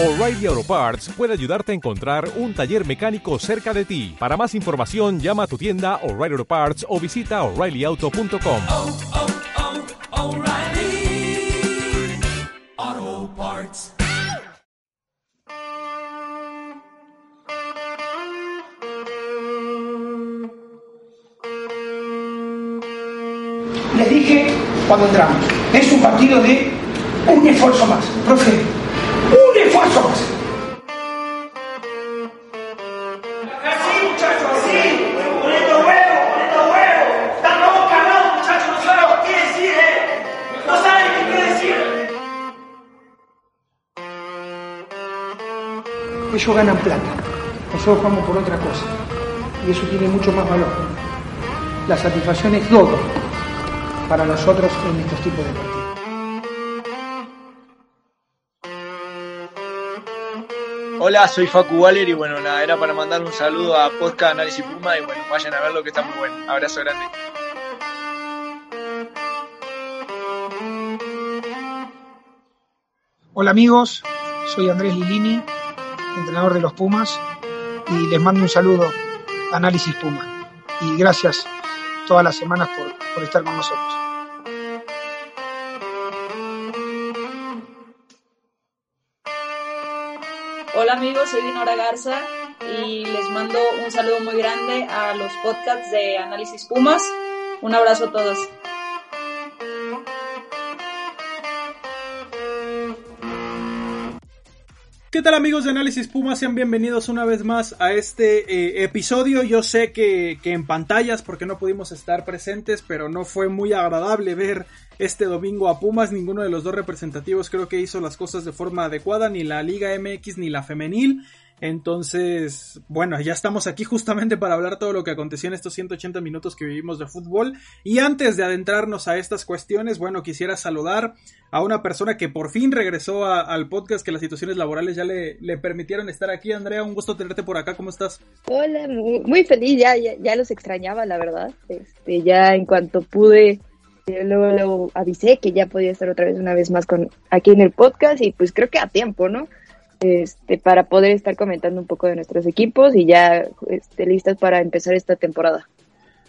O'Reilly Auto Parts puede ayudarte a encontrar un taller mecánico cerca de ti. Para más información, llama a tu tienda O'Reilly Auto Parts o visita oreillyauto.com. oh, oh, Parts. Les dije cuando entramos, es un partido de un esfuerzo más, profe, Ellos ganan plata, nosotros jugamos por otra cosa, y eso tiene mucho más valor. La satisfacción es doble para nosotros en estos tipos de partidos. Hola, soy Facu Waller y bueno, nada, era para mandar un saludo a Podcast Análisis Puma y bueno, vayan a verlo que está muy bueno. Abrazo grande. Hola amigos, soy Andrés Lilini, entrenador de los Pumas, y les mando un saludo Análisis Puma. Y gracias todas las semanas por, por estar con nosotros. Hola amigos, soy Dinora Garza y les mando un saludo muy grande a los podcasts de Análisis Pumas. Un abrazo a todos. ¿Qué tal amigos de Análisis Puma? Sean bienvenidos una vez más a este eh, episodio. Yo sé que, que, en pantallas, porque no pudimos estar presentes, pero no fue muy agradable ver este domingo a Pumas. Ninguno de los dos representativos creo que hizo las cosas de forma adecuada, ni la Liga MX ni la femenil. Entonces, bueno, ya estamos aquí justamente para hablar todo lo que aconteció en estos 180 minutos que vivimos de fútbol. Y antes de adentrarnos a estas cuestiones, bueno, quisiera saludar a una persona que por fin regresó al podcast, que las situaciones laborales ya le, permitieron estar aquí. Andrea, un gusto tenerte por acá, ¿cómo estás? Hola, muy, feliz, ya, ya, ya, los extrañaba, la verdad. Este, ya en cuanto pude, luego, luego avisé que ya podía estar otra vez una vez más con aquí en el podcast y pues creo que a tiempo, ¿no? Este, para poder estar comentando un poco de nuestros equipos y ya este, listas para empezar esta temporada.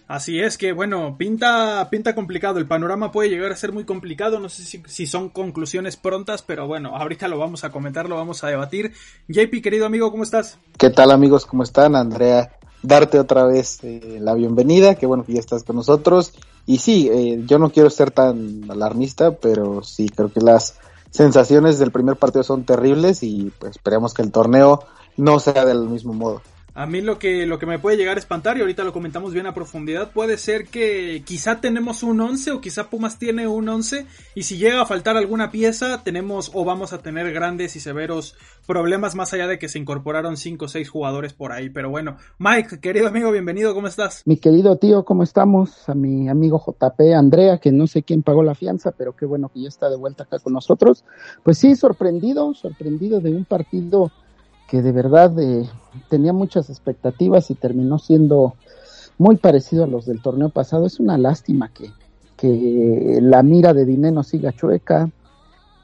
Así es que bueno, pinta, pinta complicado, el panorama puede llegar a ser muy complicado, no sé si, si, son conclusiones prontas, pero bueno, ahorita lo vamos a comentar, lo vamos a debatir. JP, querido amigo, ¿cómo estás? ¿Qué tal amigos? ¿Cómo están? Andrea, darte otra vez eh, la bienvenida, qué bueno que ya estás con nosotros. Y sí, eh, yo no quiero ser tan alarmista, pero sí, creo que las sensaciones del primer partido son terribles y pues esperemos que el torneo no sea del mismo modo. A mí lo que, lo que me puede llegar a espantar, y ahorita lo comentamos bien a profundidad, puede ser que quizá tenemos un 11 o quizá Pumas tiene un 11 y si llega a faltar alguna pieza tenemos o vamos a tener grandes y severos problemas más allá de que se incorporaron 5 o 6 jugadores por ahí. Pero bueno, Mike, querido amigo, bienvenido, ¿cómo estás? Mi querido tío, ¿cómo estamos? A mi amigo JP, Andrea, que no sé quién pagó la fianza, pero qué bueno que ya está de vuelta acá con nosotros. Pues sí, sorprendido, sorprendido de un partido que de verdad eh, tenía muchas expectativas y terminó siendo muy parecido a los del torneo pasado. Es una lástima que, que la mira de Dineno siga chueca,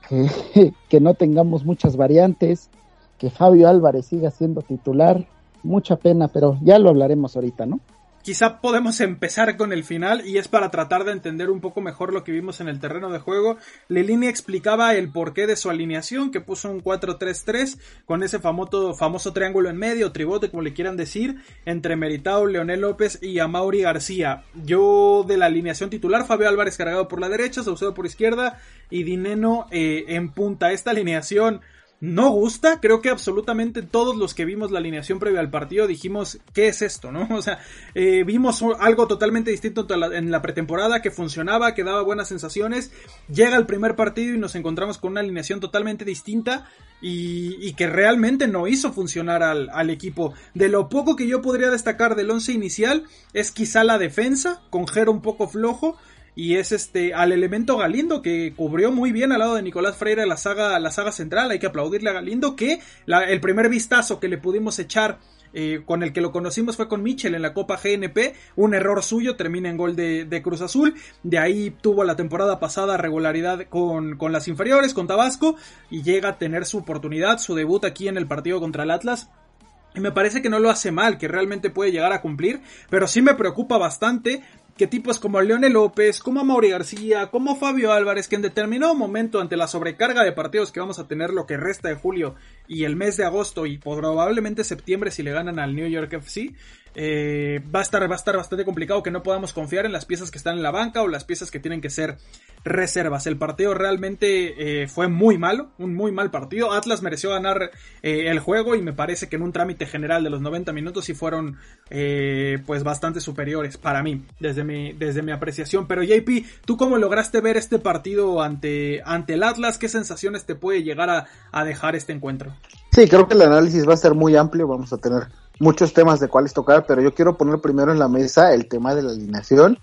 que, que no tengamos muchas variantes, que Fabio Álvarez siga siendo titular. Mucha pena, pero ya lo hablaremos ahorita, ¿no? Quizá podemos empezar con el final y es para tratar de entender un poco mejor lo que vimos en el terreno de juego. Lelini explicaba el porqué de su alineación, que puso un 4-3-3 con ese famoso, famoso triángulo en medio, tribote como le quieran decir, entre Meritao, Leonel López y Amauri García. Yo de la alineación titular, Fabio Álvarez cargado por la derecha, Saucedo por izquierda y Dineno eh, en punta. Esta alineación no gusta. Creo que absolutamente todos los que vimos la alineación previa al partido dijimos, ¿qué es esto? ¿No? O sea, eh, vimos algo totalmente distinto en la pretemporada que funcionaba, que daba buenas sensaciones. Llega el primer partido y nos encontramos con una alineación totalmente distinta y, y que realmente no hizo funcionar al, equipo. De lo poco que yo podría destacar del once inicial es quizá la defensa, con Jero un poco flojo y es este al elemento Galindo que cubrió muy bien al lado de Nicolás Freire la saga, la saga central. Hay que aplaudirle a Galindo que el primer vistazo que le pudimos echar eh, con el que lo conocimos fue con Mitchell en la Copa GNP, un error suyo termina en gol de, Cruz Azul, de ahí tuvo la temporada pasada regularidad con, con las inferiores, con Tabasco, y llega a tener su oportunidad, su debut aquí en el partido contra el Atlas, y me parece que no lo hace mal, que realmente puede llegar a cumplir, pero sí me preocupa bastante que tipos como Leone López, como Mauri García, como Fabio Álvarez, que en determinado momento ante la sobrecarga de partidos que vamos a tener lo que resta de julio y el mes de agosto y probablemente septiembre si le ganan al New York FC, eh, va, a estar, va a estar bastante complicado que no podamos confiar en las piezas que están en la banca o las piezas que tienen que ser reservas. El partido realmente eh, fue muy malo, un muy mal partido. Atlas mereció ganar eh, el juego y me parece que en un trámite general de los 90 minutos sí fueron pues bastante superiores para mí, desde mi, desde mi apreciación. Pero JP, ¿tú cómo lograste ver este partido ante, ante el Atlas? ¿Qué sensaciones te puede llegar a, a dejar este encuentro? Sí, creo que el análisis va a ser muy amplio, vamos a tener muchos temas de cuáles tocar, pero yo quiero poner primero en la mesa el tema de la alineación.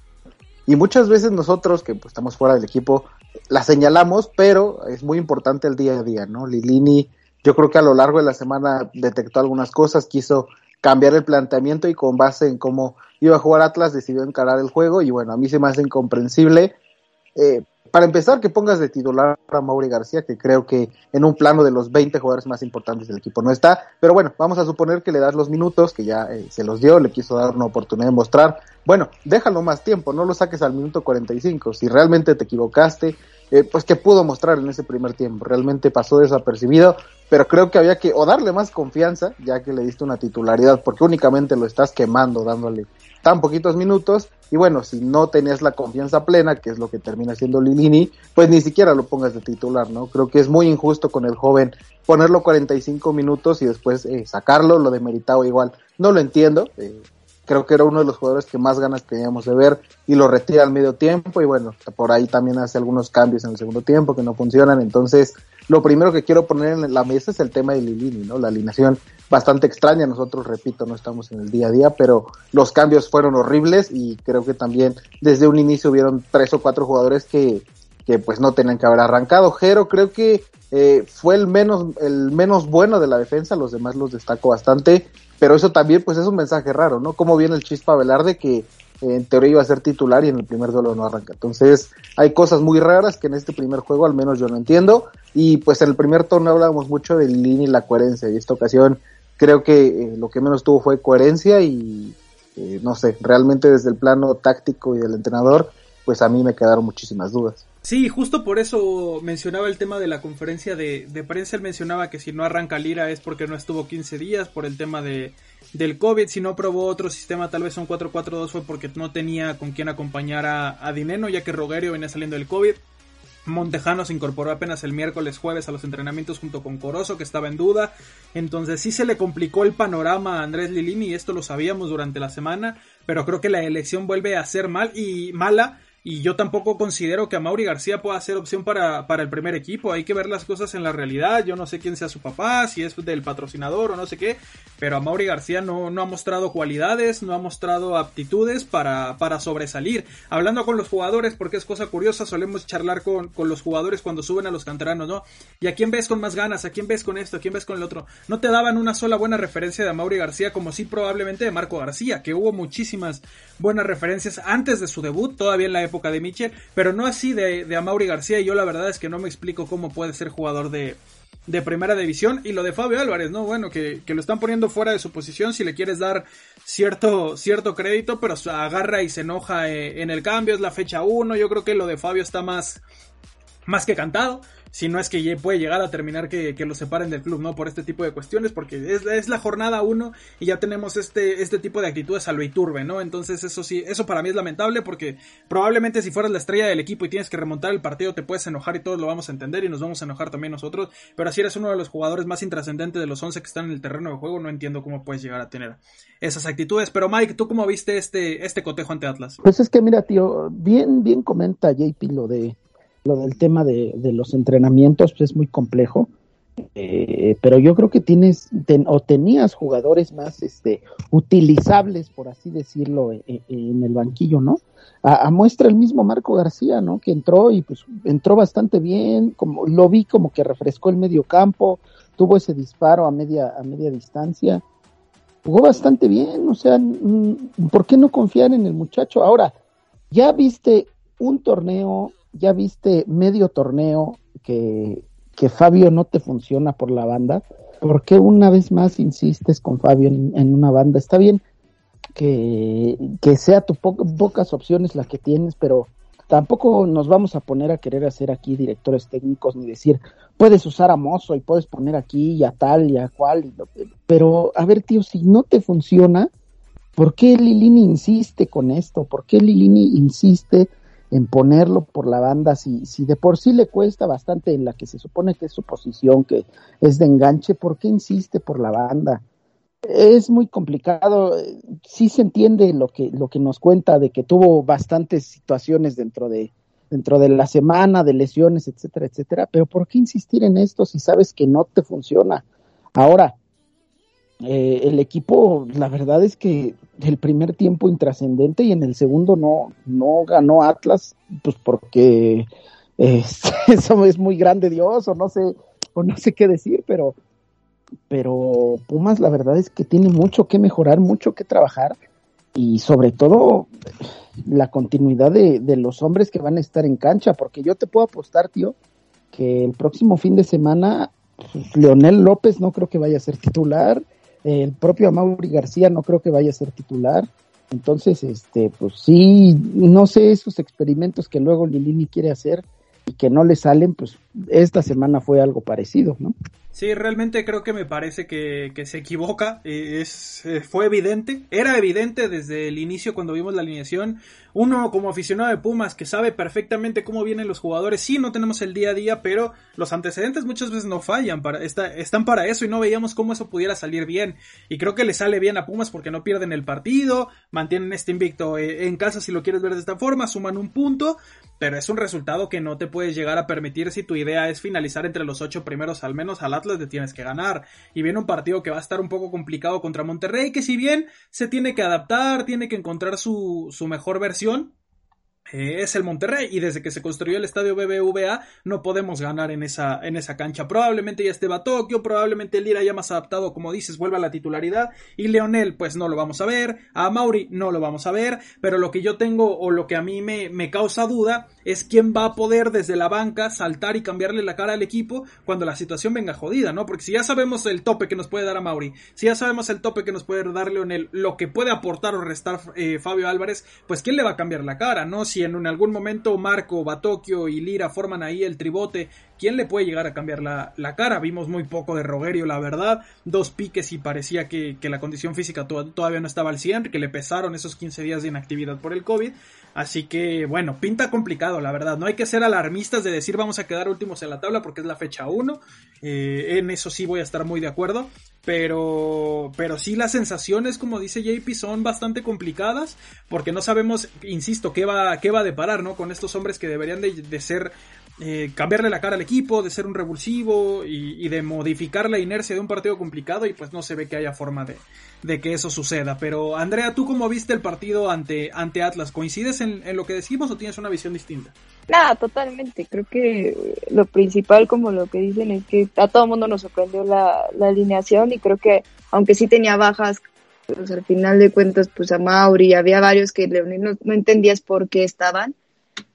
Y muchas veces nosotros, que pues, estamos fuera del equipo, la señalamos, pero es muy importante el día a día, ¿no? Lilini, yo creo que a lo largo de la semana detectó algunas cosas, quiso cambiar el planteamiento y con base en cómo iba a jugar Atlas decidió encarar el juego y bueno, a mí se me hace incomprensible eh, para empezar, que pongas de titular a Mauri García, que creo que en un plano de los 20 jugadores más importantes del equipo no está. Pero bueno, vamos a suponer que le das los minutos, que ya eh, se los dio, le quiso dar una oportunidad de mostrar. Bueno, déjalo más tiempo, no lo saques al minuto 45. Si realmente te equivocaste, eh, pues que pudo mostrar en ese primer tiempo. Realmente pasó desapercibido, pero creo que había que o darle más confianza, ya que le diste una titularidad, porque únicamente lo estás quemando dándole tan poquitos minutos. Y bueno, si no tenías la confianza plena, que es lo que termina siendo Lilini, pues ni siquiera lo pongas de titular, ¿no? Creo que es muy injusto con el joven ponerlo 45 minutos y después eh, sacarlo, lo de Meritao igual. No lo entiendo. Eh, creo que era uno de los jugadores que más ganas teníamos de ver y lo retira al medio tiempo y bueno, por ahí también hace algunos cambios en el segundo tiempo que no funcionan, entonces lo primero que quiero poner en la mesa es el tema de Lilini, ¿no? La alineación bastante extraña, nosotros repito, no estamos en el día a día, pero los cambios fueron horribles y creo que también desde un inicio hubieron tres o cuatro jugadores que, que pues no tenían que haber arrancado. Jero creo que eh, fue el menos, el menos bueno de la defensa, los demás los destaco bastante, pero eso también pues es un mensaje raro, ¿no? Como viene el Chispa Velarde que eh, en teoría iba a ser titular y en el primer duelo no arranca. Entonces hay cosas muy raras que en este primer juego al menos yo no entiendo y pues en el primer torneo hablábamos mucho del línea y la coherencia y esta ocasión creo que eh, lo que menos tuvo fue coherencia y eh, no sé, realmente desde el plano táctico y del entrenador pues a mí me quedaron muchísimas dudas. Sí, justo por eso mencionaba el tema de la conferencia de, de, prensa. Él mencionaba que si no arranca Lira es porque no estuvo 15 días por el tema de, del COVID. Si no probó otro sistema, tal vez un 4-4-2 fue porque no tenía con quién acompañar a, a Dineno, ya que Rogerio venía saliendo del COVID. Montejano se incorporó apenas el miércoles jueves a los entrenamientos junto con Corozo que estaba en duda. Entonces sí se le complicó el panorama a Andrés Lilini y esto lo sabíamos durante la semana, pero creo que la elección vuelve a ser mal y mala y yo tampoco considero que a Mauri García pueda ser opción para, para, el primer equipo. Hay que ver las cosas en la realidad. Yo no sé quién sea su papá, si es del patrocinador o no sé qué. Pero a Mauri García no, no ha mostrado cualidades, no ha mostrado aptitudes para, para sobresalir. Hablando con los jugadores, porque es cosa curiosa, solemos charlar con, con los jugadores cuando suben a los canteranos, ¿no? ¿Y a quién ves con más ganas? ¿A quién ves con esto? ¿A quién ves con el otro? No te daban una sola buena referencia de Mauri García, como sí probablemente de Marco García, que hubo muchísimas buenas referencias antes de su debut, todavía en la época de Michel, pero no así de, de Amaury García. Y yo la verdad es que no me explico cómo puede ser jugador de, de primera división. Y lo de Fabio Álvarez, ¿no? Bueno, que, que, lo están poniendo fuera de su posición si le quieres dar cierto, cierto crédito, pero agarra y se enoja eh, en el cambio. Es la fecha 1. Yo creo que lo de Fabio está más, más que cantado si no es que puede llegar a terminar que, que lo separen del club, ¿no? Por este tipo de cuestiones, porque es, es la jornada uno y ya tenemos este, este tipo de actitudes a lo ¿no? Entonces eso sí, eso para mí es lamentable porque probablemente si fueras la estrella del equipo y tienes que remontar el partido te puedes enojar y todos lo vamos a entender y nos vamos a enojar también nosotros, pero si eres uno de los jugadores más intrascendentes de los 11 que están en el terreno de juego, no entiendo cómo puedes llegar a tener esas actitudes, pero Mike, ¿tú cómo viste este, este cotejo ante Atlas? Pues es que mira, tío, bien, bien comenta JP lo de lo del tema de, los entrenamientos pues es muy complejo. Eh, pero yo creo que tienes o tenías jugadores más este utilizables por así decirlo e, e, en, el banquillo no a, muestra el mismo Marco García no que entró y pues entró bastante bien como lo vi como que refrescó el medio campo tuvo ese disparo a media a media distancia. Jugó bastante bien o sea mm, por qué no confiar en el muchacho ahora ya viste un torneo ya viste medio torneo que que Fabio no te funciona por la banda, ¿por qué una vez más insistes con Fabio en, una banda? Está bien que, que sea tu pocas opciones las que tienes, pero tampoco nos vamos a poner a querer hacer aquí directores técnicos ni decir, puedes usar a Mozo y puedes poner aquí y a tal y a cual, pero a ver tío, si no te funciona, ¿por qué Lilini insiste con esto? ¿Por qué Lilini insiste en ponerlo por la banda, si, si de por sí le cuesta bastante en la que se supone que es su posición, que es de enganche, ¿por qué insiste por la banda? Es muy complicado, sí se entiende lo que, lo que nos cuenta de que tuvo bastantes situaciones dentro de, dentro de la semana, de lesiones, etcétera, etcétera, pero ¿por qué insistir en esto si sabes que no te funciona? Ahora, eh, el equipo, la verdad es que el primer tiempo intrascendente y en el segundo no, no ganó Atlas, pues porque eso es muy grande Dios, o no sé, o no sé qué decir, pero, pero Pumas la verdad es que tiene mucho que mejorar, mucho que trabajar, y sobre todo la continuidad de, de los hombres que van a estar en cancha, porque yo te puedo apostar, tío, que el próximo fin de semana pues, Leonel López no creo que vaya a ser titular, el propio Amaury García no creo que vaya a ser titular. Entonces, este, pues sí, no sé esos experimentos que luego Lilini quiere hacer y que no le salen, pues esta semana fue algo parecido, ¿no? Sí, realmente creo que me parece que, se equivoca. Eh, es, eh, fue evidente, era evidente desde el inicio cuando vimos la alineación. Uno como aficionado de Pumas que sabe perfectamente cómo vienen los jugadores. Sí, no tenemos el día a día, pero los antecedentes muchas veces no fallan. Para, están para eso y no veíamos cómo eso pudiera salir bien. Y creo que le sale bien a Pumas porque no pierden el partido, mantienen este invicto eh, en casa si lo quieres ver de esta forma, suman un punto pero es un resultado que no te puedes llegar a permitir si tu idea es finalizar entre los ocho primeros, al menos al Atlas le tienes que ganar. Y viene un partido que va a estar un poco complicado contra Monterrey, que si bien se tiene que adaptar, tiene que encontrar su, su mejor versión, eh, es el Monterrey y desde que se construyó el estadio BBVA no podemos ganar en esa, en esa cancha. Probablemente ya esté Batokio, probablemente el Lira ya más adaptado, como dices, vuelva a la titularidad y Leonel pues no lo vamos a ver, a Mauri no lo vamos a ver, pero lo que yo tengo o lo que a mí me, me causa duda es quién va a poder desde la banca saltar y cambiarle la cara al equipo cuando la situación venga jodida, ¿no? Porque si ya sabemos el tope que nos puede dar a Mauri, si ya sabemos el tope que nos puede dar Leonel, lo que puede aportar o restar eh, Fabio Álvarez, pues quién le va a cambiar la cara, ¿no? Si en algún momento Marco, Batokio y Lira forman ahí el tribote, ¿quién le puede llegar a cambiar la, cara? Vimos muy poco de Rogerio, la verdad. Dos piques y parecía que, la condición física todavía no estaba al 100, que le pesaron esos 15 días de inactividad por el COVID. Así que, bueno, pinta complicado, la verdad. No hay que ser alarmistas de decir vamos a quedar últimos en la tabla porque es la fecha 1. Eh, en eso sí voy a estar muy de acuerdo. Pero, pero sí las sensaciones, como dice JP, son bastante complicadas porque no sabemos, insisto, qué va, qué va a deparar, ¿no? Con estos hombres que deberían de, ser eh, cambiarle la cara al equipo, de ser un revulsivo y, de modificar la inercia de un partido complicado y pues no se ve que haya forma de, de que eso suceda. Pero Andrea, ¿tú cómo viste el partido ante, ante Atlas? ¿Coincides en, en, lo que decimos o tienes una visión distinta? Nada, totalmente. Creo que lo principal, como lo que dicen, es que a todo el mundo nos sorprendió la, la alineación y creo que aunque sí tenía bajas, pues al final de cuentas, pues a Mauri, había varios que no entendías por qué estaban,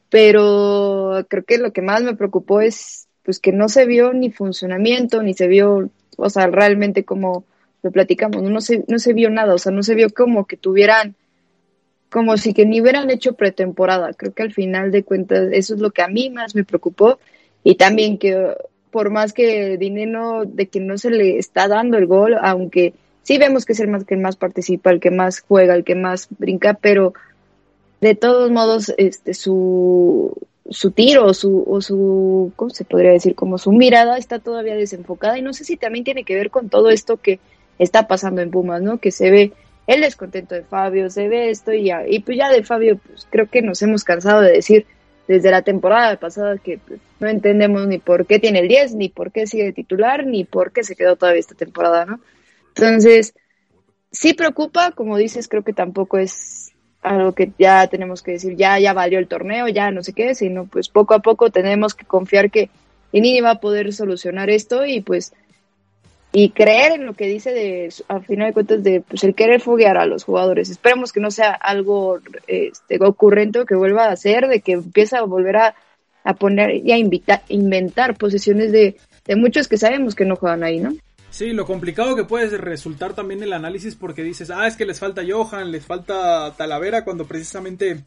pero creo que lo que más me preocupó es pues que no se vio ni funcionamiento, ni se vio, o sea, realmente como lo platicamos, no se, no se vio nada, o sea, no se vio como que tuvieran, como si que ni hubieran hecho pretemporada. Creo que al final de cuentas eso es lo que a mí más me preocupó y también que por más que dinero de que no se le está dando el gol, aunque sí vemos que es el más que más participa, el que más juega, el que más brinca, pero de todos modos este su su tiro o su, o su, ¿cómo se podría decir? Como su mirada está todavía desenfocada y no sé si también tiene que ver con todo esto que está pasando en Pumas, ¿no? Que se ve el descontento de Fabio, se ve esto y ya, y pues ya de Fabio, pues creo que nos hemos cansado de decir, desde la temporada pasada que pues, no entendemos ni por qué tiene el 10, ni por qué sigue titular, ni por qué se quedó todavía esta temporada, ¿no? Entonces, sí preocupa, como dices, creo que tampoco es algo que ya tenemos que decir, ya, ya valió el torneo, ya no sé qué, sino pues poco a poco tenemos que confiar que Inini va a poder solucionar esto y pues y creer en lo que dice de a final de cuentas de pues el querer foguear a los jugadores. Esperemos que no sea algo este, ocurrente que vuelva a hacer, de que empieza a volver a, a poner y a invitar, inventar posiciones de, de muchos que sabemos que no juegan ahí, ¿no? Sí, lo complicado que puede resultar también el análisis porque dices, ah, es que les falta Johan, les falta Talavera, cuando precisamente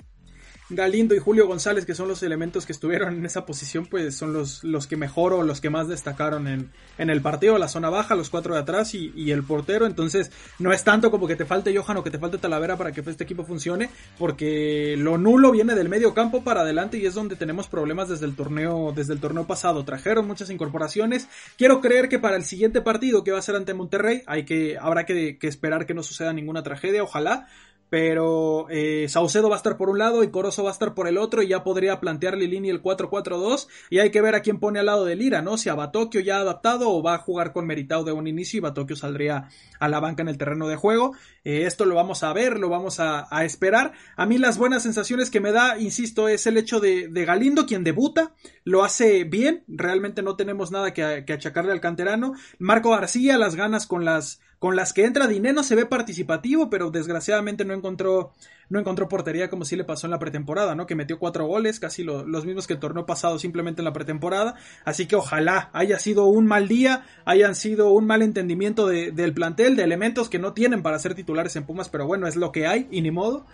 Galindo y Julio González, que son los elementos que estuvieron en esa posición, pues son los, los que mejor o los que más destacaron en, en el partido, la zona baja, los cuatro de atrás y, y, el portero. Entonces, no es tanto como que te falte Johan o que te falte Talavera para que este equipo funcione, porque lo nulo viene del medio campo para adelante y es donde tenemos problemas desde el torneo, desde el torneo pasado. Trajeron muchas incorporaciones. Quiero creer que para el siguiente partido que va a ser ante Monterrey, hay que, habrá que, que esperar que no suceda ninguna tragedia, ojalá pero eh, Saucedo va a estar por un lado y Corozo va a estar por el otro y ya podría plantear Lilini el 4-4-2 y hay que ver a quién pone al lado de Lira, ¿no? Si a Batokio ya adaptado o va a jugar con Meritao de un inicio y Batokio saldría a la banca en el terreno de juego. Eh, esto lo vamos a ver, lo vamos a, esperar. A mí las buenas sensaciones que me da, insisto, es el hecho de, de Galindo, quien debuta, lo hace bien, realmente no tenemos nada que, que achacarle al canterano. Marco García, las ganas con las con las que entra Dineno se ve participativo, pero desgraciadamente no encontró, no encontró portería como sí le pasó en la pretemporada, ¿no? Que metió cuatro goles, casi lo, los mismos que el torneo pasado simplemente en la pretemporada. Así que ojalá haya sido un mal día, hayan sido un mal entendimiento de, del plantel, de elementos que no tienen para ser titulares en Pumas, pero bueno, es lo que hay y ni modo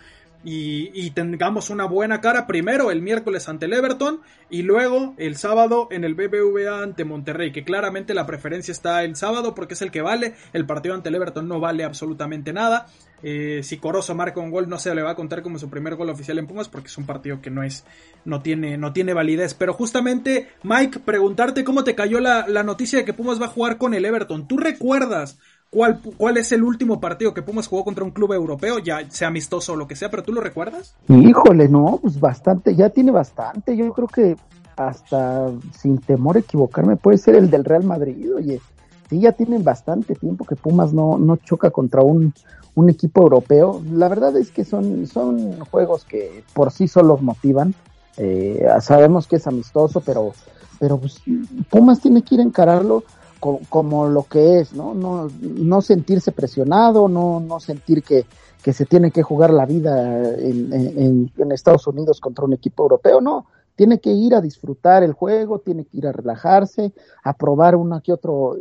y, y, tengamos una buena cara primero el miércoles ante el Everton y luego el sábado en el BBVA ante Monterrey, que claramente la preferencia está el sábado porque es el que vale, el partido ante el Everton no vale absolutamente nada. Eh, si Corozo marca un gol no se le va a contar como su primer gol oficial en Pumas porque es un partido que no es no tiene no tiene validez, pero justamente Mike preguntarte cómo te cayó la, la noticia de que Pumas va a jugar con el Everton. ¿Tú recuerdas ¿Cuál, ¿Cuál es el último partido que Pumas jugó contra un club europeo, ya sea amistoso o lo que sea, pero tú lo recuerdas? Híjole, no, pues bastante, ya tiene bastante. Yo creo que hasta sin temor a equivocarme puede ser el del Real Madrid, oye. Sí, ya tienen bastante tiempo que Pumas no, no choca contra un, un equipo europeo. La verdad es que son, son juegos que por sí solos motivan. Eh, sabemos que es amistoso, pero, pero pues, Pumas tiene que ir a encararlo como, lo que es, ¿no? No, sentirse presionado, no, no sentir que, que se tiene que jugar la vida en, en, Estados Unidos contra un equipo europeo, no. Tiene que ir a disfrutar el juego, tiene que ir a relajarse, a probar uno que otro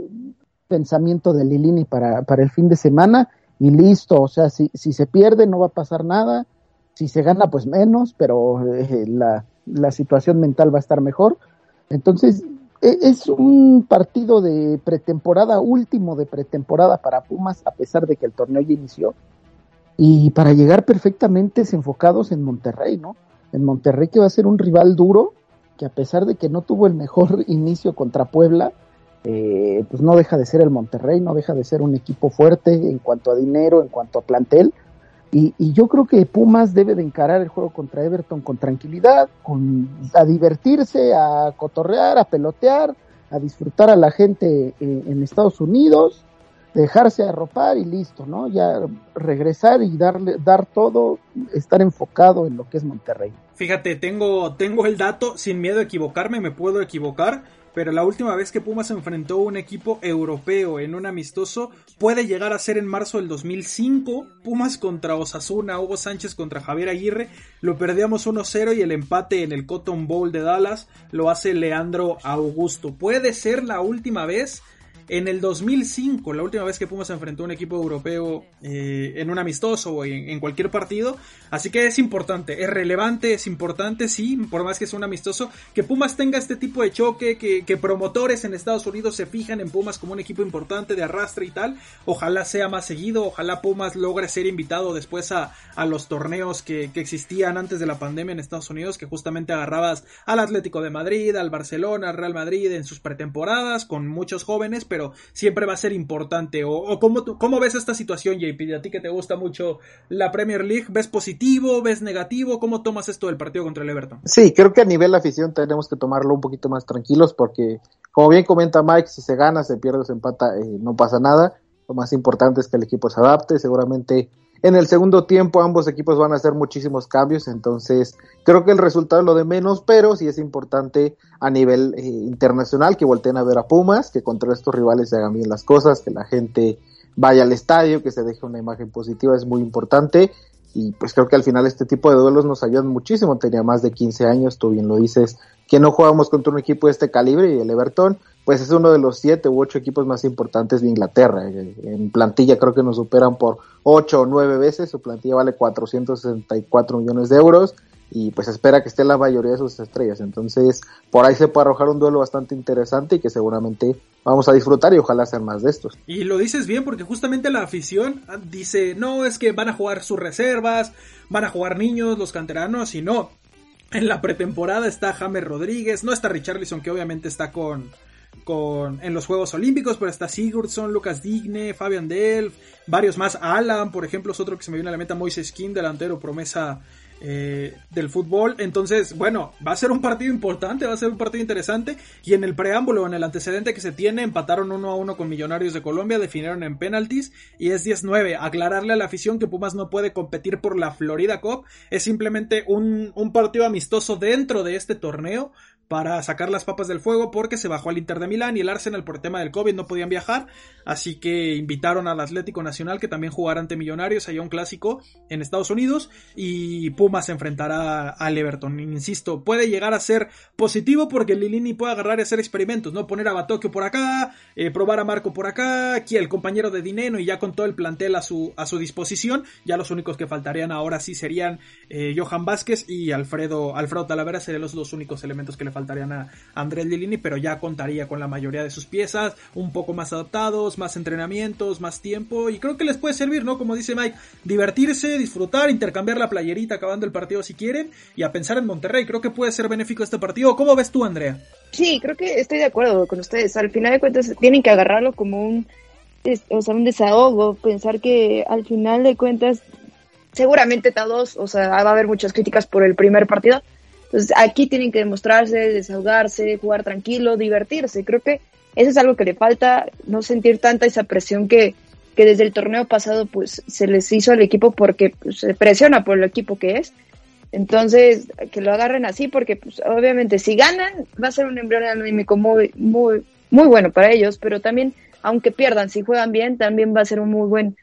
pensamiento de Lilini para, para el fin de semana y listo. O sea, si, si se pierde no va a pasar nada, si se gana pues menos, pero eh, la, la situación mental va a estar mejor. Entonces, es un partido de pretemporada, último de pretemporada para Pumas, a pesar de que el torneo ya inició. Y para llegar perfectamente enfocados en Monterrey, ¿no? En Monterrey que va a ser un rival duro, que a pesar de que no tuvo el mejor inicio contra Puebla, eh, pues no deja de ser el Monterrey, no deja de ser un equipo fuerte en cuanto a dinero, en cuanto a plantel. Y, y, yo creo que Pumas debe de encarar el juego contra Everton con tranquilidad, con, a divertirse, a cotorrear, a pelotear, a disfrutar a la gente en, en Estados Unidos, dejarse arropar y listo, ¿no? Ya regresar y darle, dar todo, estar enfocado en lo que es Monterrey. Fíjate, tengo, tengo el dato, sin miedo a equivocarme, me puedo equivocar pero la última vez que Pumas enfrentó un equipo europeo en un amistoso puede llegar a ser en marzo del 2005. Pumas contra Osasuna, Hugo Sánchez contra Javier Aguirre, lo perdíamos 1-0 y el empate en el Cotton Bowl de Dallas lo hace Leandro Augusto. Puede ser la última vez en el 2005, la última vez que Pumas enfrentó a un equipo europeo eh, en un amistoso o en, en, cualquier partido. Así que es importante, es relevante, es importante, sí, por más que sea un amistoso, que Pumas tenga este tipo de choque, que, que promotores en Estados Unidos se fijan en Pumas como un equipo importante de arrastre y tal. Ojalá sea más seguido, ojalá Pumas logre ser invitado después a, a los torneos que, que existían antes de la pandemia en Estados Unidos, que justamente agarrabas al Atlético de Madrid, al Barcelona, al Real Madrid en sus pretemporadas, con muchos jóvenes, pero siempre va a ser importante. ¿O, o cómo, cómo ves esta situación, JP? A ti que te gusta mucho la Premier League, ¿ves positivo, ves negativo? ¿Cómo tomas esto del partido contra el Everton? Sí, creo que a nivel afición tenemos que tomarlo un poquito más tranquilos porque, como bien comenta Mike, si se gana, se pierde se empata, eh, no pasa nada. Lo más importante es que el equipo se adapte. Seguramente en el segundo tiempo ambos equipos van a hacer muchísimos cambios, entonces creo que el resultado es lo de menos, pero sí es importante a nivel eh, internacional que volteen a ver a Pumas, que contra estos rivales se hagan bien las cosas, que la gente vaya al estadio, que se deje una imagen positiva, es muy importante y pues creo que al final este tipo de duelos nos ayudan muchísimo. Tenía más de 15 años, tú bien lo dices, que no jugábamos contra un equipo de este calibre y el Everton, pues es uno de los siete u ocho equipos más importantes de Inglaterra. Eh, En plantilla creo que nos superan por ocho o nueve veces, su plantilla vale 464 millones de euros y pues espera que esté la mayoría de sus estrellas. Entonces, por ahí se puede arrojar un duelo bastante interesante y que seguramente vamos a disfrutar y ojalá sean más de estos. Y lo dices bien porque justamente la afición dice, no, es que van a jugar sus reservas, van a jugar niños, los canteranos, y no. En la pretemporada está James Rodríguez, no está Richarlison que obviamente está con, con en los Juegos Olímpicos, pero está Sigurdsson, Lucas Digne, Fabian Delf, varios más, Alan, por ejemplo, es otro que se me viene a la mente, Moises King, delantero, promesa eh, del fútbol. Entonces, bueno, va a ser un partido importante, va a ser un partido interesante. Y en el preámbulo, en el antecedente que se tiene, empataron uno a uno con Millonarios de Colombia, definieron en penaltis y es 10-9. Aclararle a la afición que Pumas no puede competir por la Florida Cup, es simplemente un, un partido amistoso dentro de este torneo para sacar las papas del fuego porque se bajó al Inter de Milán y el Arsenal por el tema del COVID no podían viajar, así que invitaron al Atlético Nacional que también jugará ante Millonarios allá un clásico en Estados Unidos y Pumas se enfrentará al Everton. Insisto, puede llegar a ser positivo porque Lilini puede agarrar y hacer experimentos, ¿no? Poner a Batocchio por acá, eh, probar a Marco por acá, aquí el compañero de Dineno y ya con todo el plantel a su, a su disposición, ya los únicos que faltarían ahora sí serían eh, Johan Vázquez y Alfredo, Alfredo Talavera serían los dos únicos elementos que le faltarían a Andrés Lilini, pero ya contaría con la mayoría de sus piezas, un poco más adaptados, más entrenamientos, más tiempo, y creo que les puede servir, ¿no? Como dice Mike, divertirse, disfrutar, intercambiar la playerita acabando el partido si quieren, y a pensar en Monterrey, creo que puede ser benéfico este partido. ¿Cómo ves tú, Andrea? Sí, creo que estoy de acuerdo con ustedes. Al final de cuentas tienen que agarrarlo como un, o sea, un desahogo, pensar que al final de cuentas seguramente todos, o sea, va a haber muchas críticas por el primer partido. Entonces aquí tienen que demostrarse, desahogarse, jugar tranquilo, divertirse. Creo que eso es algo que le falta, no sentir tanta esa presión que, desde el torneo pasado pues se les hizo al equipo porque pues, se presiona por el equipo que es. Entonces, que lo agarren así, porque pues, obviamente si ganan, va a ser un embrión anímico muy, muy, muy bueno para ellos, pero también, aunque pierdan, si juegan bien, también va a ser un muy buen,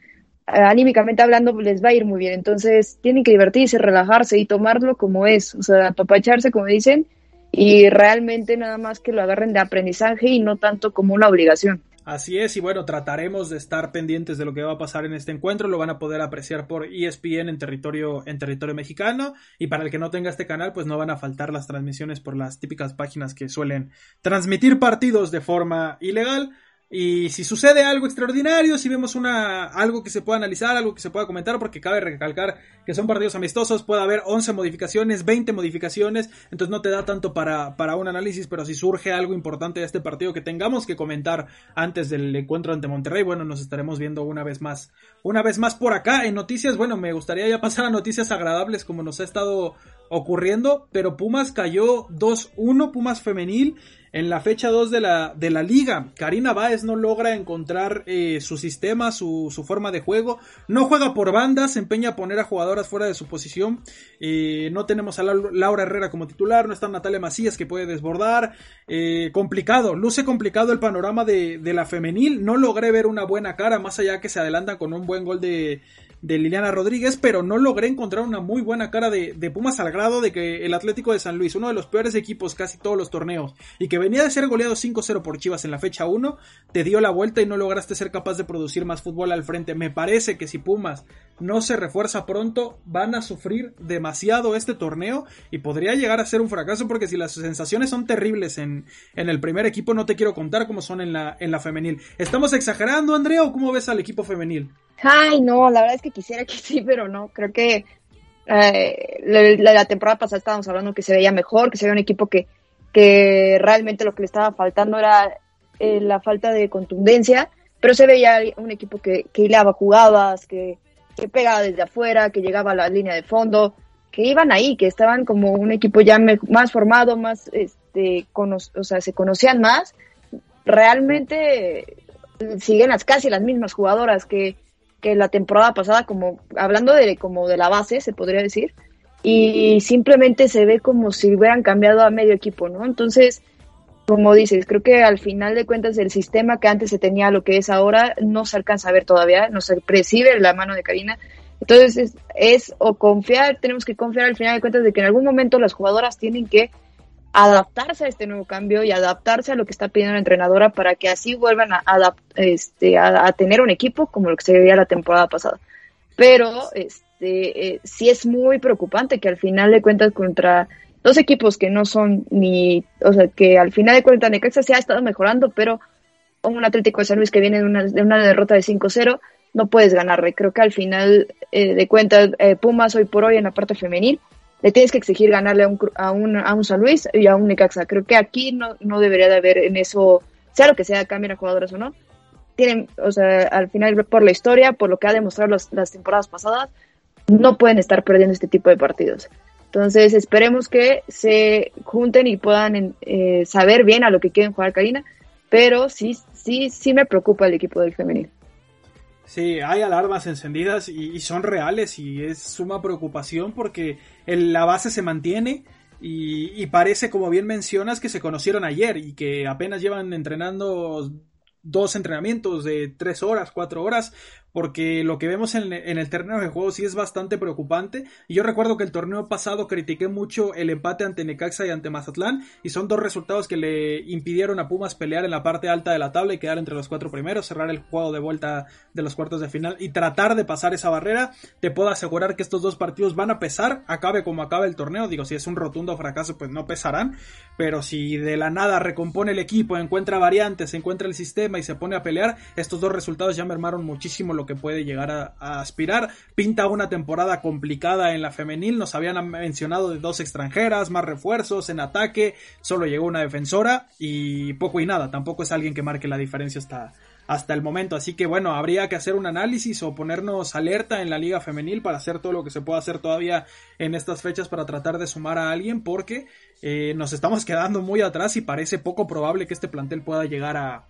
anímicamente hablando, les va a ir muy bien. Entonces, tienen que divertirse, relajarse y tomarlo como es, o sea, apapacharse, como dicen, y realmente nada más que lo agarren de aprendizaje y no tanto como una obligación. Así es, y bueno, trataremos de estar pendientes de lo que va a pasar en este encuentro. Lo van a poder apreciar por ESPN en territorio, en territorio mexicano. Y para el que no tenga este canal, pues no van a faltar las transmisiones por las típicas páginas que suelen transmitir partidos de forma ilegal. Y si sucede algo extraordinario, si vemos una, algo que se pueda analizar, algo que se pueda comentar, porque cabe recalcar que son partidos amistosos, puede haber 11 modificaciones, 20 modificaciones, entonces no te da tanto para, para un análisis, pero si surge algo importante de este partido que tengamos que comentar antes del encuentro ante Monterrey, bueno, nos estaremos viendo una vez más, una vez más por acá en noticias, bueno, me gustaría ya pasar a noticias agradables como nos ha estado ocurriendo, pero Pumas cayó 2-1, Pumas femenil, en la fecha 2 de la, de la liga. Karina Báez no logra encontrar eh, su sistema, su, su, forma de juego. No juega por bandas, se empeña a poner a jugadoras fuera de su posición. Eh, no tenemos a la, Laura Herrera como titular, no está Natalia Macías que puede desbordar. Eh, complicado, luce complicado el panorama de, de, la femenil. No logré ver una buena cara, más allá que se adelantan con un buen gol de, de Liliana Rodríguez, pero no logré encontrar una muy buena cara de, de, Pumas al grado de que el Atlético de San Luis, uno de los peores equipos casi todos los torneos, y que venía de ser goleado 5-0 por Chivas en la fecha 1, te dio la vuelta y no lograste ser capaz de producir más fútbol al frente. Me parece que si Pumas no se refuerza pronto, van a sufrir demasiado este torneo y podría llegar a ser un fracaso porque si las sensaciones son terribles en, en el primer equipo, no te quiero contar cómo son en la, en la femenil. ¿Estamos exagerando, Andrea, o cómo ves al equipo femenil? Ay, no, la verdad es que quisiera que sí, pero no. Creo que eh, la, temporada pasada estábamos hablando que se veía mejor, que se veía un equipo que, que realmente lo que le estaba faltando era eh, la falta de contundencia, pero se veía un equipo que, que hilaba jugadas, que, que pegaba desde afuera, que llegaba a la línea de fondo, que iban ahí, que estaban como un equipo ya más formado, más, este, o sea, se conocían más. Realmente siguen las casi las mismas jugadoras que, que la temporada pasada, como hablando de como de la base, se podría decir, y simplemente se ve como si hubieran cambiado a medio equipo, ¿no? Entonces, como dices, creo que al final de cuentas el sistema que antes se tenía lo que es ahora no se alcanza a ver todavía, no se percibe la mano de Karina. Entonces es, es, o confiar, tenemos que confiar al final de cuentas de que en algún momento las jugadoras tienen que adaptarse a este nuevo cambio y adaptarse a lo que está pidiendo la entrenadora para que así vuelvan a, este, a, tener un equipo como lo que se veía la temporada pasada. Pero este, eh, sí es muy preocupante que al final de cuentas contra dos equipos que no son ni, o sea, que al final de cuentas Necaxa se ha estado mejorando, pero un Atlético de San Luis que viene de una, de una derrota de 5-0, no puedes ganarle. Creo que al final eh, de cuentas eh, Pumas hoy por hoy en la parte femenil le tienes que exigir ganarle a un, a un, a un San Luis y a un Necaxa. Creo que aquí no, no debería de haber en eso, sea lo que sea, cambien a jugadoras o no. Tienen, o sea, al final por la historia, por lo que ha demostrado las temporadas pasadas, no pueden estar perdiendo este tipo de partidos. Entonces esperemos que se junten y puedan eh, saber bien a lo que quieren jugar Karina, pero sí, sí, sí me preocupa el equipo del femenil. Sí, hay alarmas encendidas y, son reales y es suma preocupación porque la base se mantiene y, y, parece, como bien mencionas, que se conocieron ayer y que apenas llevan entrenando dos entrenamientos de tres horas, cuatro horas, porque lo que vemos en, el terreno de juego sí es bastante preocupante. Y yo recuerdo que el torneo pasado critiqué mucho el empate ante Necaxa y ante Mazatlán, y son dos resultados que le impidieron a Pumas pelear en la parte alta de la tabla y quedar entre los cuatro primeros, cerrar el juego de vuelta de los cuartos de final y tratar de pasar esa barrera. Te puedo asegurar que estos dos partidos van a pesar, acabe como acabe el torneo. Digo, si es un rotundo fracaso, pues no pesarán, pero si de la nada recompone el equipo, encuentra variantes, encuentra el sistema y se pone a pelear, estos dos resultados ya mermaron muchísimo lo que puede llegar a, aspirar. Pinta una temporada complicada en la femenil. Nos habían mencionado de dos extranjeras, más refuerzos en ataque. Solo llegó una defensora y poco y nada. Tampoco es alguien que marque la diferencia hasta, hasta el momento. Así que bueno, habría que hacer un análisis o ponernos alerta en la liga femenil para hacer todo lo que se pueda hacer todavía en estas fechas para tratar de sumar a alguien porque eh, nos estamos quedando muy atrás y parece poco probable que este plantel pueda llegar a,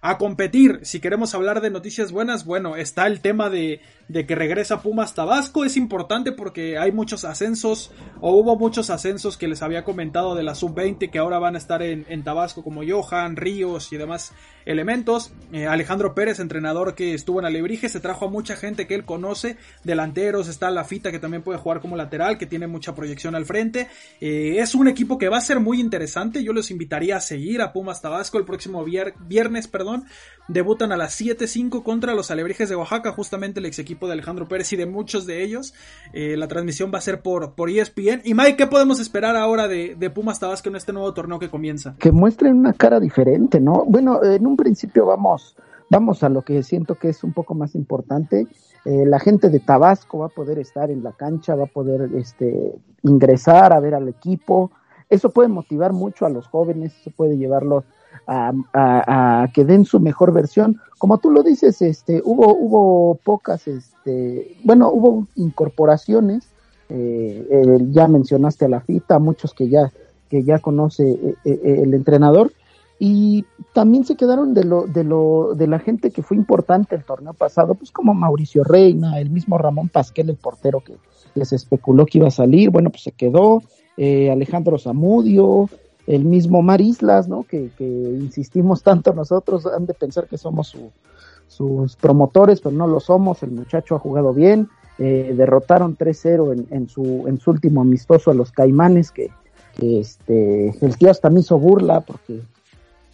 a competir. Si queremos hablar de noticias buenas, bueno, está el tema de, de, que regresa Pumas Tabasco. Es importante porque hay muchos ascensos, o hubo muchos ascensos que les había comentado de la sub-20 que ahora van a estar en, en, Tabasco, como Johan, Ríos y demás elementos. Eh, Alejandro Pérez, entrenador que estuvo en Alebrije, se trajo a mucha gente que él conoce, delanteros, está Lafita que también puede jugar como lateral, que tiene mucha proyección al frente. Eh, es un equipo que va a ser muy interesante. Yo los invitaría a seguir a Pumas Tabasco el próximo viernes, perdón debutan a las 7.05 contra los Alebrijes de Oaxaca, justamente el ex equipo de Alejandro Pérez y de muchos de ellos. Eh, la transmisión va a ser por, por ESPN. Y Mike, ¿qué podemos esperar ahora de, de Pumas Tabasco en este nuevo torneo que comienza? Que muestren una cara diferente, ¿no? Bueno, en un principio vamos, vamos a lo que siento que es un poco más importante. Eh, la gente de Tabasco va a poder estar en la cancha, va a poder este, ingresar a ver al equipo. Eso puede motivar mucho a los jóvenes, eso puede llevarlos a, que den su mejor versión. Como tú lo dices, este, hubo, hubo pocas, este, bueno, hubo incorporaciones, eh, ya mencionaste a la FITA, muchos que ya, que ya conoce eh, eh, el entrenador, y también se quedaron de lo, de lo, de la gente que fue importante el torneo pasado, pues como Mauricio Reina, el mismo Ramón Pasquel, el portero que les especuló que iba a salir, bueno, pues se quedó, Alejandro Zamudio, el mismo Mar Islas, ¿no? Que, que insistimos tanto nosotros, han de pensar que somos sus promotores, pero no lo somos, el muchacho ha jugado bien, eh, derrotaron 3-0 en, en, su, en su último amistoso a los Caimanes, que, que este, el tío hasta me hizo burla porque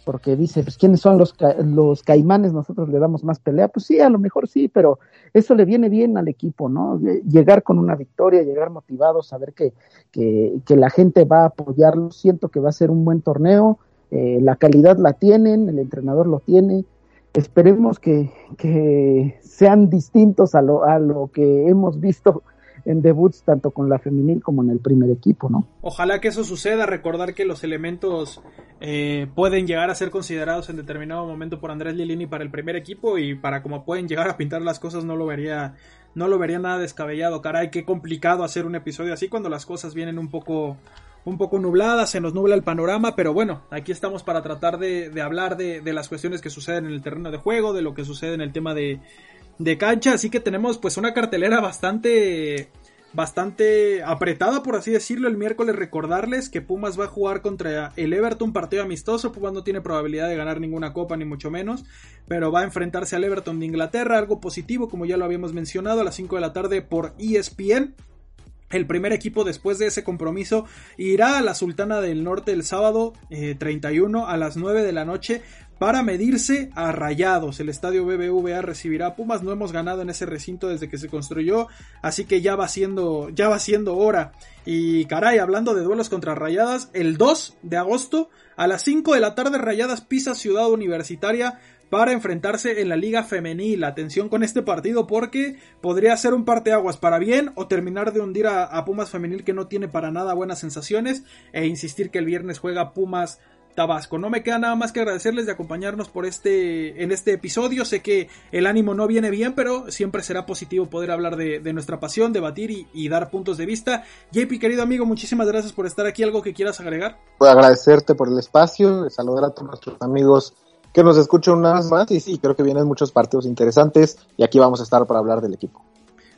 porque dice, pues quiénes son los, los caimanes, nosotros le damos más pelea, pues sí, a lo mejor sí, pero eso le viene bien al equipo, ¿no? Llegar con una victoria, llegar motivado, saber que, que, que la gente va a apoyarlo, siento que va a ser un buen torneo, eh, la calidad la tienen, el entrenador lo tiene, esperemos que, que sean distintos a lo, a lo que hemos visto en debuts tanto con la femenil como en el primer equipo, ¿no? Ojalá que eso suceda, recordar que los elementos eh, pueden llegar a ser considerados en determinado momento por Andrés Lilini para el primer equipo y para como pueden llegar a pintar las cosas no lo vería no lo vería nada descabellado, caray, qué complicado hacer un episodio así cuando las cosas vienen un poco un poco nubladas, se nos nubla el panorama, pero bueno, aquí estamos para tratar de, hablar de, las cuestiones que suceden en el terreno de juego, de lo que sucede en el tema de, de cancha, así que tenemos pues una cartelera bastante bastante apretada por así decirlo el miércoles. Recordarles que Pumas va a jugar contra el Everton partido amistoso. Pumas no tiene probabilidad de ganar ninguna copa ni mucho menos pero va a enfrentarse al Everton de Inglaterra. Algo positivo como ya lo habíamos mencionado a las 5 de la tarde por ESPN el primer equipo después de ese compromiso irá a la Sultana del Norte el sábado eh, 31 a las 9 de la noche para medirse a Rayados. El estadio BBVA recibirá a Pumas. No hemos ganado en ese recinto desde que se construyó, así que ya va siendo, ya va siendo hora. Y caray, hablando de duelos contra Rayadas, el 2 de agosto a las 5 de la tarde Rayadas pisa Ciudad Universitaria para enfrentarse en la liga femenil. Atención con este partido porque podría ser un parteaguas para bien o terminar de hundir a, a, Pumas femenil que no tiene para nada buenas sensaciones e insistir que el viernes juega Pumas Tabasco. No me queda nada más que agradecerles de acompañarnos por este en este episodio. Sé que el ánimo no viene bien, pero siempre será positivo poder hablar de, nuestra pasión, debatir y, y, dar puntos de vista. JP, querido amigo, muchísimas gracias por estar aquí. ¿Algo que quieras agregar? Pues agradecerte por el espacio, saludar a todos nuestros amigos que nos escuchan una vez más y sí, creo que vienen muchos partidos interesantes y aquí vamos a estar para hablar del equipo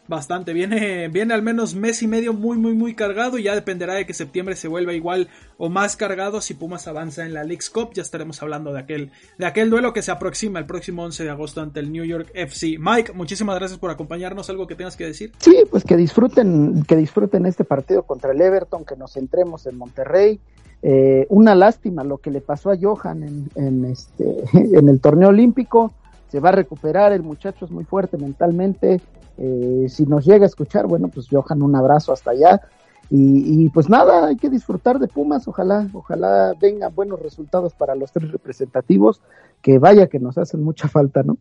bastante. Viene, viene al menos mes y medio muy, muy, muy cargado. Y ya dependerá de que septiembre se vuelva igual o más cargado. Si Pumas avanza en la League's Cup, ya estaremos hablando de aquel, de aquel duelo que se aproxima el próximo 11 de agosto ante el New York FC. Mike, muchísimas gracias por acompañarnos. ¿Algo que tengas que decir? Sí, pues que disfruten, que disfruten este partido contra el Everton, que nos centremos en Monterrey. Eh, una lástima lo que le pasó a Johan en, en, este, en el torneo olímpico se va a recuperar, el muchacho es muy fuerte mentalmente, eh, si nos llega a escuchar, bueno, pues Johan, un abrazo hasta allá, y, pues nada, hay que disfrutar de Pumas, ojalá, ojalá vengan buenos resultados para los tres representativos, que vaya que nos hacen mucha falta, ¿no?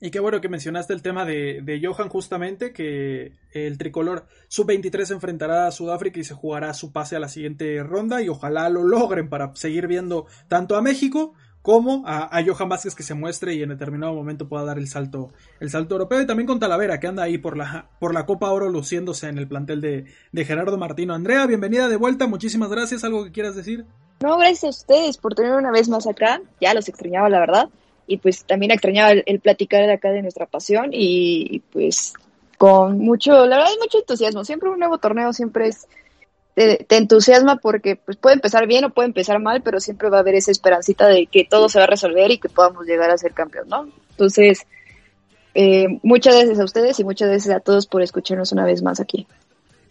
Y qué bueno que mencionaste el tema de, de Johan justamente, que el tricolor sub-23 se enfrentará a Sudáfrica y se jugará su pase a la siguiente ronda y ojalá lo logren para seguir viendo tanto a México como a, a, Johan Vázquez que se muestre y en determinado momento pueda dar el salto, el salto europeo. Y también con Talavera que anda ahí por la, por la Copa Oro luciéndose en el plantel de, de Gerardo Martino. Andrea, bienvenida de vuelta, muchísimas gracias, ¿algo que quieras decir? No, gracias a ustedes por tener una vez más acá, ya los extrañaba la verdad, y pues también extrañaba el, platicar de acá de nuestra pasión y, y pues con mucho, la verdad mucho entusiasmo, siempre un nuevo torneo siempre es te, entusiasma porque pues puede empezar bien o puede empezar mal, pero siempre va a haber esa esperancita de que todo se va a resolver y que podamos llegar a ser campeón, ¿no? Entonces, eh, muchas gracias a ustedes y muchas gracias a todos por escucharnos una vez más aquí.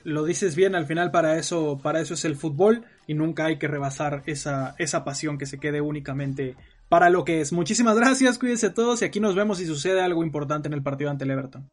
Lo dices bien, al final para eso, para eso es el fútbol y nunca hay que rebasar esa, esa pasión que se quede únicamente para lo que es. Muchísimas gracias, cuídense todos y aquí nos vemos si sucede algo importante en el partido ante el Everton.